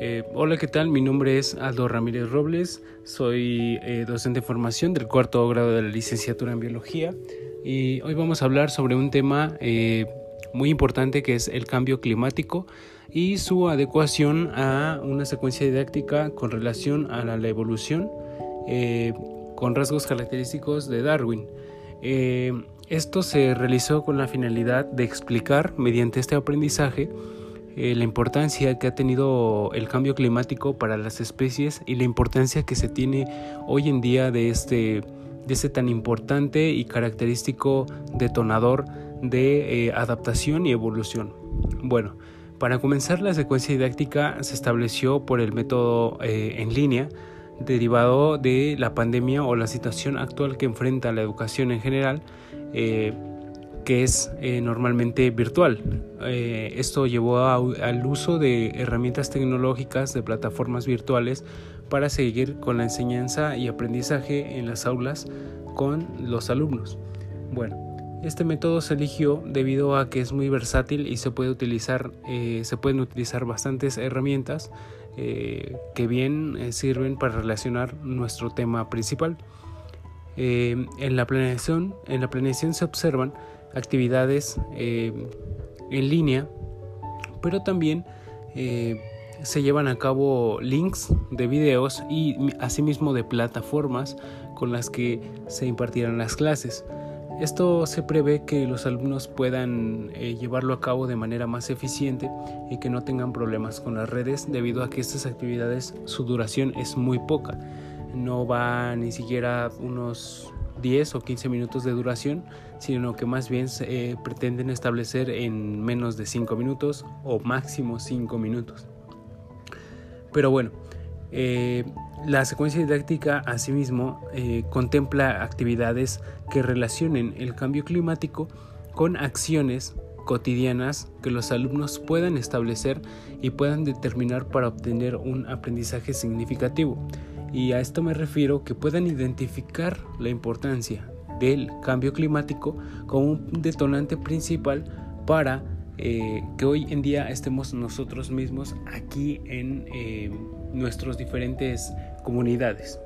Eh, hola, ¿qué tal? Mi nombre es Aldo Ramírez Robles, soy eh, docente de formación del cuarto grado de la licenciatura en biología y hoy vamos a hablar sobre un tema eh, muy importante que es el cambio climático y su adecuación a una secuencia didáctica con relación a la, evolución con rasgos característicos de Darwin. esto se realizó con la finalidad de explicar mediante este aprendizaje eh, la importancia que ha tenido el cambio climático para las especies y la importancia que se tiene hoy en día de este, de este tan importante y característico detonador de eh, adaptación y evolución. Bueno, para comenzar la secuencia didáctica se estableció por el método eh, en línea derivado de la pandemia o la situación actual que enfrenta la educación en general que es eh, normalmente virtual. Eh, esto llevó al uso de herramientas tecnológicas de plataformas virtuales para seguir con la enseñanza y aprendizaje en las aulas con los alumnos. Bueno, este método se eligió debido a que es muy versátil y se puede utilizar, eh, se pueden utilizar bastantes herramientas que bien sirven para relacionar nuestro tema principal. en la planeación, en la planeación se observan actividades eh, en línea, pero también eh, se llevan a cabo links de videos y asimismo de plataformas con las que se impartirán las clases. Esto se prevé que los alumnos puedan eh, llevarlo a cabo de manera más eficiente y que no tengan problemas con las redes debido a que estas actividades su duración es muy poca. No va ni siquiera unos 10 o 15 minutos de duración, sino que más bien eh, pretenden establecer en menos de 5 minutos o máximo 5 minutos. Pero bueno, eh, la secuencia didáctica asimismo eh, contempla actividades que relacionen el cambio climático con acciones cotidianas que los alumnos puedan establecer y puedan determinar para obtener un aprendizaje significativo. Y a esto me refiero que puedan identificar la importancia del cambio climático como un detonante principal para eh, que hoy en día estemos nosotros mismos aquí en eh, nuestras diferentes comunidades.